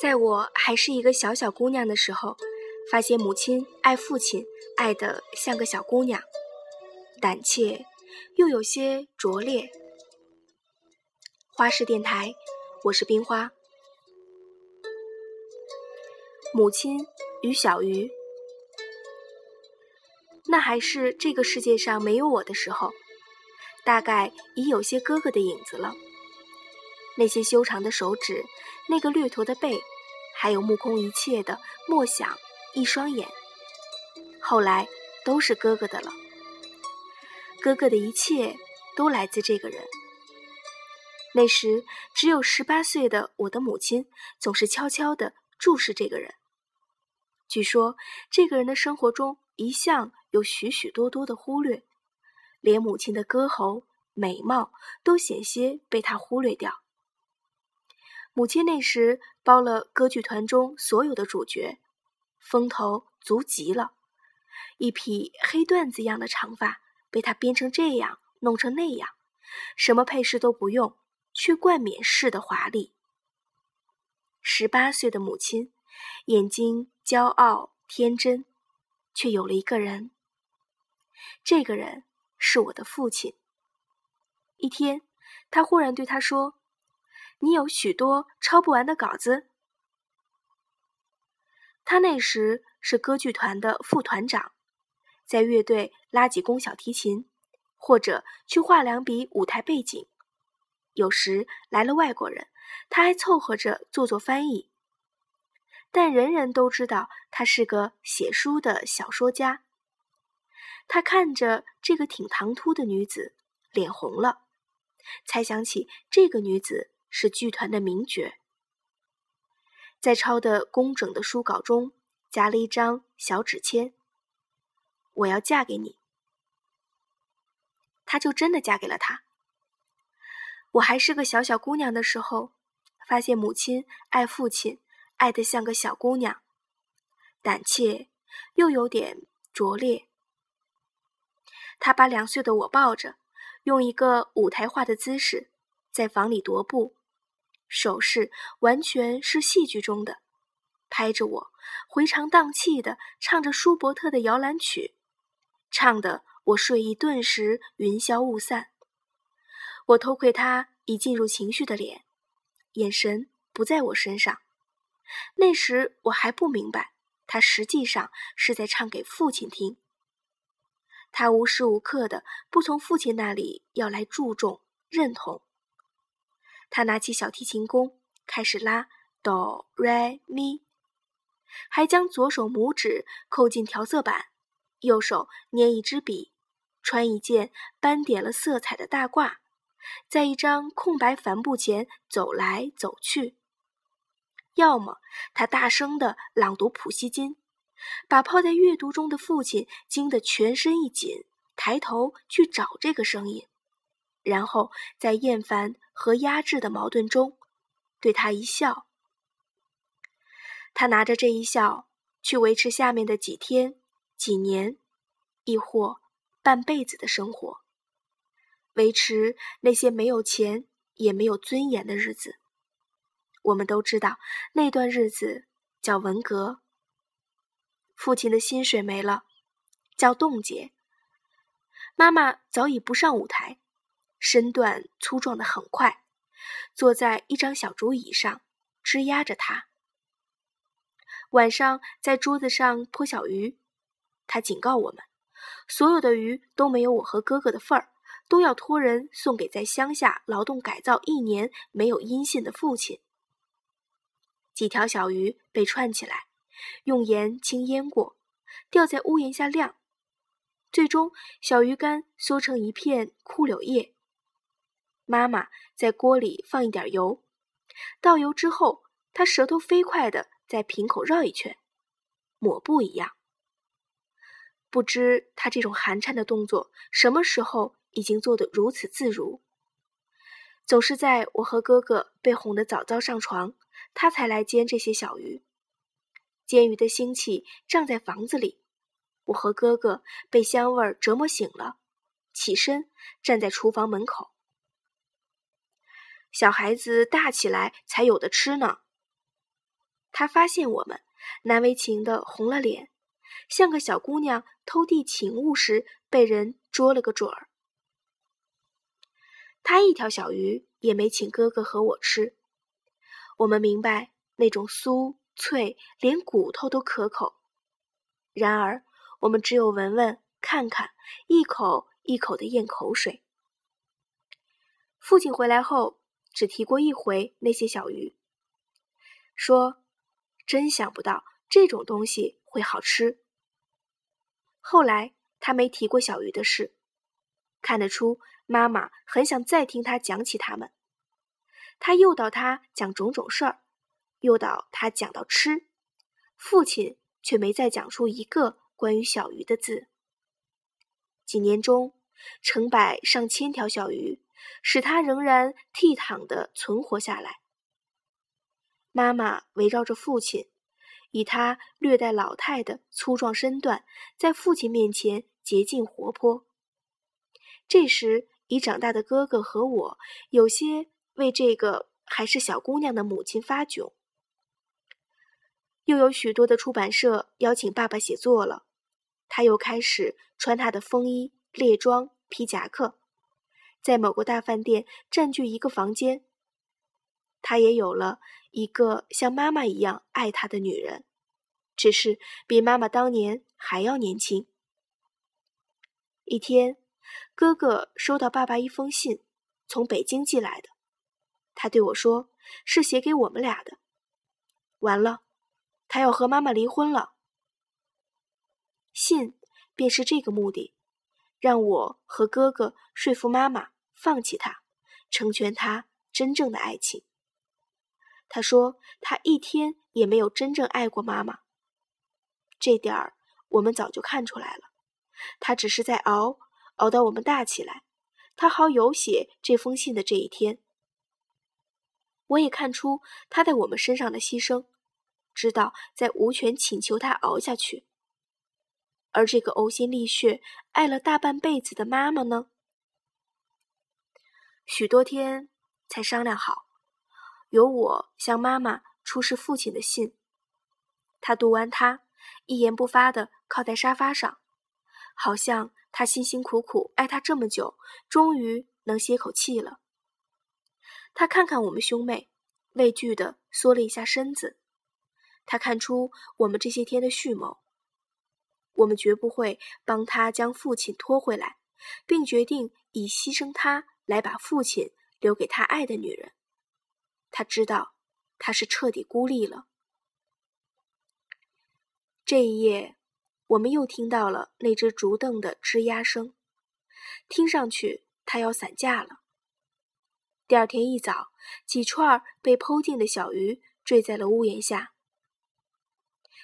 在我还是一个小小姑娘的时候，发现母亲爱父亲，爱得像个小姑娘，胆怯又有些拙劣。花式电台，我是冰花。母亲与小鱼，那还是这个世界上没有我的时候，大概已有些哥哥的影子了。那些修长的手指，那个掠驼的背，还有目空一切的默想一双眼，后来都是哥哥的了。哥哥的一切都来自这个人。那时只有十八岁的我的母亲，总是悄悄地注视这个人。据说这个人的生活中一向有许许多多的忽略，连母亲的歌喉、美貌都险些被他忽略掉。母亲那时包了歌剧团中所有的主角，风头足极了，一匹黑缎子一样的长发被他编成这样，弄成那样，什么配饰都不用，却冠冕式的华丽。十八岁的母亲，眼睛骄傲天真，却有了一个人。这个人是我的父亲。一天，他忽然对他说。你有许多抄不完的稿子。他那时是歌剧团的副团长，在乐队拉几弓小提琴，或者去画两笔舞台背景。有时来了外国人，他还凑合着做做翻译。但人人都知道他是个写书的小说家。他看着这个挺唐突的女子，脸红了，才想起这个女子。是剧团的名角，在抄的工整的书稿中夹了一张小纸签：“我要嫁给你。”他就真的嫁给了他。我还是个小小姑娘的时候，发现母亲爱父亲，爱得像个小姑娘，胆怯又有点拙劣。他把两岁的我抱着，用一个舞台化的姿势在房里踱步。手势完全是戏剧中的，拍着我，回肠荡气的唱着舒伯特的摇篮曲，唱得我睡意顿时云消雾散。我偷窥他已进入情绪的脸，眼神不在我身上。那时我还不明白，他实际上是在唱给父亲听。他无时无刻的不从父亲那里要来注重认同。他拿起小提琴弓，开始拉哆来咪，还将左手拇指扣进调色板，右手捏一支笔，穿一件斑点了色彩的大褂，在一张空白帆布前走来走去。要么他大声地朗读普希金，把泡在阅读中的父亲惊得全身一紧，抬头去找这个声音。然后在厌烦和压制的矛盾中，对他一笑。他拿着这一笑去维持下面的几天、几年，亦或半辈子的生活，维持那些没有钱也没有尊严的日子。我们都知道那段日子叫文革。父亲的薪水没了，叫冻结。妈妈早已不上舞台。身段粗壮的很快，坐在一张小竹椅上，支压着他。晚上在桌子上泼小鱼，他警告我们：所有的鱼都没有我和哥哥的份儿，都要托人送给在乡下劳动改造一年没有音信的父亲。几条小鱼被串起来，用盐轻腌过，吊在屋檐下晾，最终小鱼干缩成一片枯柳叶。妈妈在锅里放一点油，倒油之后，她舌头飞快地在瓶口绕一圈，抹布一样。不知她这种寒颤的动作什么时候已经做得如此自如。总是在我和哥哥被哄得早早上床，他才来煎这些小鱼。煎鱼的腥气胀在房子里，我和哥哥被香味儿折磨醒了，起身站在厨房门口。小孩子大起来才有的吃呢。他发现我们，难为情的红了脸，像个小姑娘偷递请物时被人捉了个准儿。他一条小鱼也没请哥哥和我吃。我们明白那种酥脆，连骨头都可口。然而，我们只有闻闻、看看，一口一口的咽口水。父亲回来后，只提过一回那些小鱼，说：“真想不到这种东西会好吃。”后来他没提过小鱼的事，看得出妈妈很想再听他讲起他们。他诱导他讲种种事儿，诱导他讲到吃，父亲却没再讲出一个关于小鱼的字。几年中，成百上千条小鱼，使他仍然倜傥地存活下来。妈妈围绕着父亲，以他略带老态的粗壮身段，在父亲面前洁净活泼。这时，已长大的哥哥和我有些。为这个还是小姑娘的母亲发窘，又有许多的出版社邀请爸爸写作了，他又开始穿他的风衣、猎装、皮夹克，在某个大饭店占据一个房间。他也有了一个像妈妈一样爱他的女人，只是比妈妈当年还要年轻。一天，哥哥收到爸爸一封信，从北京寄来的。他对我说：“是写给我们俩的。”完了，他要和妈妈离婚了。信便是这个目的，让我和哥哥说服妈妈放弃他，成全他真正的爱情。他说他一天也没有真正爱过妈妈。这点儿我们早就看出来了，他只是在熬，熬到我们大起来，他好有写这封信的这一天。我也看出他在我们身上的牺牲，知道在无权请求他熬下去。而这个呕心沥血爱了大半辈子的妈妈呢？许多天才商量好，由我向妈妈出示父亲的信。他读完，他一言不发的靠在沙发上，好像他辛辛苦苦爱他这么久，终于能歇口气了。他看看我们兄妹，畏惧的缩了一下身子。他看出我们这些天的蓄谋，我们绝不会帮他将父亲拖回来，并决定以牺牲他来把父亲留给他爱的女人。他知道他是彻底孤立了。这一夜，我们又听到了那只竹凳的吱呀声，听上去他要散架了。第二天一早，几串被剖净的小鱼坠在了屋檐下。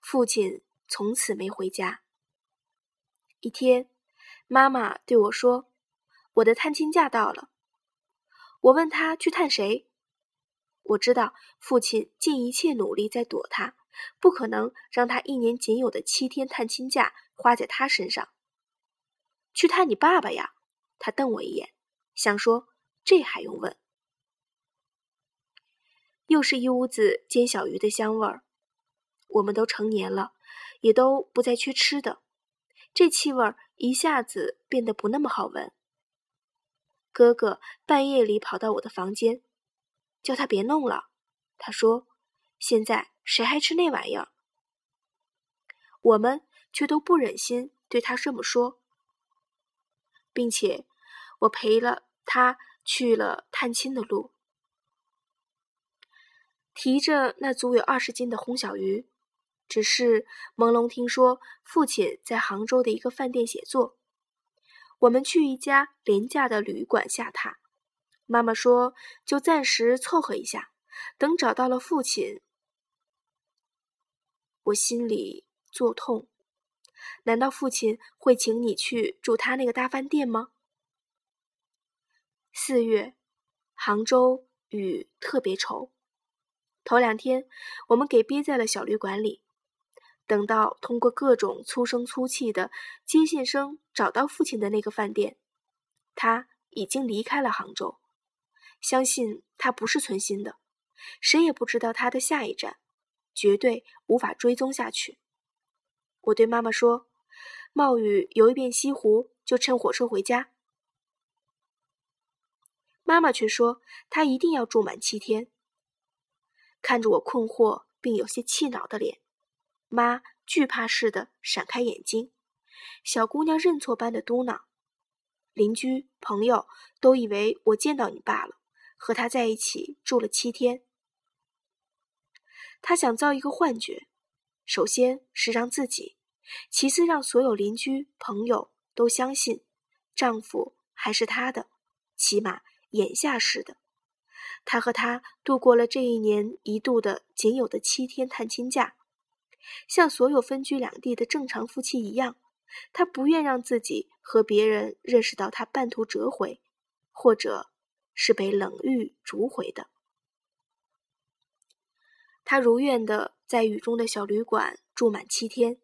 父亲从此没回家。一天，妈妈对我说：“我的探亲假到了。”我问他去探谁。我知道父亲尽一切努力在躲他，不可能让他一年仅有的七天探亲假花在他身上。去探你爸爸呀！他瞪我一眼，想说这还用问。又是一屋子煎小鱼的香味儿，我们都成年了，也都不再缺吃的，这气味儿一下子变得不那么好闻。哥哥半夜里跑到我的房间，叫他别弄了。他说：“现在谁还吃那玩意儿？”我们却都不忍心对他这么说，并且我陪了他去了探亲的路。提着那足有二十斤的红小鱼，只是朦胧听说父亲在杭州的一个饭店写作。我们去一家廉价的旅馆下榻，妈妈说就暂时凑合一下，等找到了父亲。我心里作痛，难道父亲会请你去住他那个大饭店吗？四月，杭州雨特别稠。头两天，我们给憋在了小旅馆里，等到通过各种粗声粗气的接线生找到父亲的那个饭店，他已经离开了杭州。相信他不是存心的，谁也不知道他的下一站，绝对无法追踪下去。我对妈妈说：“冒雨游一遍西湖，就乘火车回家。”妈妈却说：“他一定要住满七天。”看着我困惑并有些气恼的脸。妈惧怕似的闪开眼睛，小姑娘认错般的嘟囔：“邻居朋友都以为我见到你爸了，和他在一起住了七天。她想造一个幻觉，首先是让自己，其次让所有邻居朋友都相信，丈夫还是她的，起码眼下是的。他和他度过了这一年一度的仅有的七天探亲假。”像所有分居两地的正常夫妻一样，他不愿让自己和别人认识到他半途折回，或者是被冷遇逐回的。他如愿的在雨中的小旅馆住满七天，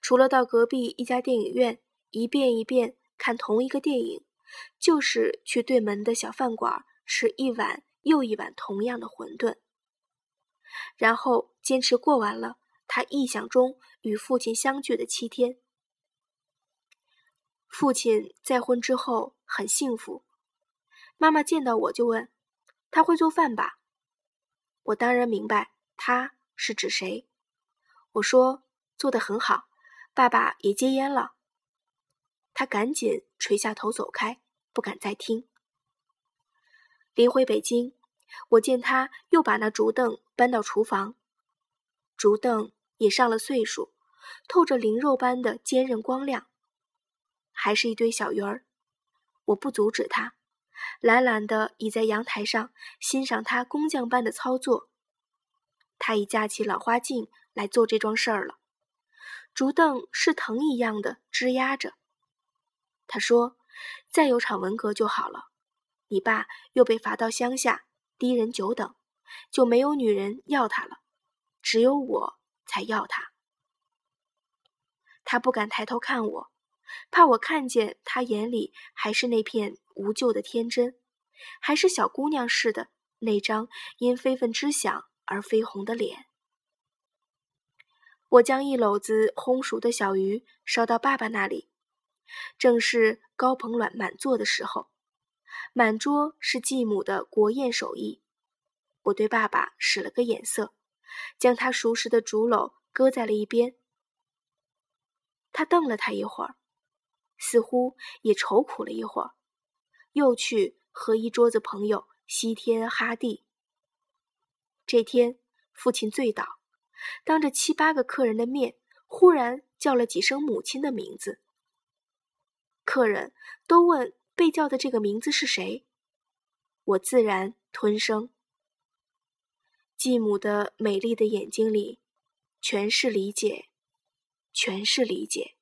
除了到隔壁一家电影院一遍一遍看同一个电影，就是去对门的小饭馆吃一碗又一碗同样的馄饨，然后坚持过完了。他臆想中与父亲相聚的七天，父亲再婚之后很幸福。妈妈见到我就问：“他会做饭吧？”我当然明白他是指谁。我说：“做得很好，爸爸也戒烟了。”他赶紧垂下头走开，不敢再听。临回北京，我见他又把那竹凳搬到厨房，竹凳。也上了岁数，透着灵肉般的坚韧光亮，还是一堆小鱼儿。我不阻止他，懒懒地倚在阳台上欣赏他工匠般的操作。他已架起老花镜来做这桩事儿了，竹凳是藤一样的枝压着。他说：“再有场文革就好了，你爸又被罚到乡下，低人久等，就没有女人要他了，只有我。”才要他，他不敢抬头看我，怕我看见他眼里还是那片无救的天真，还是小姑娘似的那张因非分之想而绯红的脸。我将一篓子烘熟的小鱼烧到爸爸那里，正是高朋卵满座的时候，满桌是继母的国宴手艺。我对爸爸使了个眼色。将他熟识的竹篓搁在了一边，他瞪了他一会儿，似乎也愁苦了一会儿，又去和一桌子朋友西天哈地。这天，父亲醉倒，当着七八个客人的面，忽然叫了几声母亲的名字。客人都问被叫的这个名字是谁，我自然吞声。继母的美丽的眼睛里，全是理解，全是理解。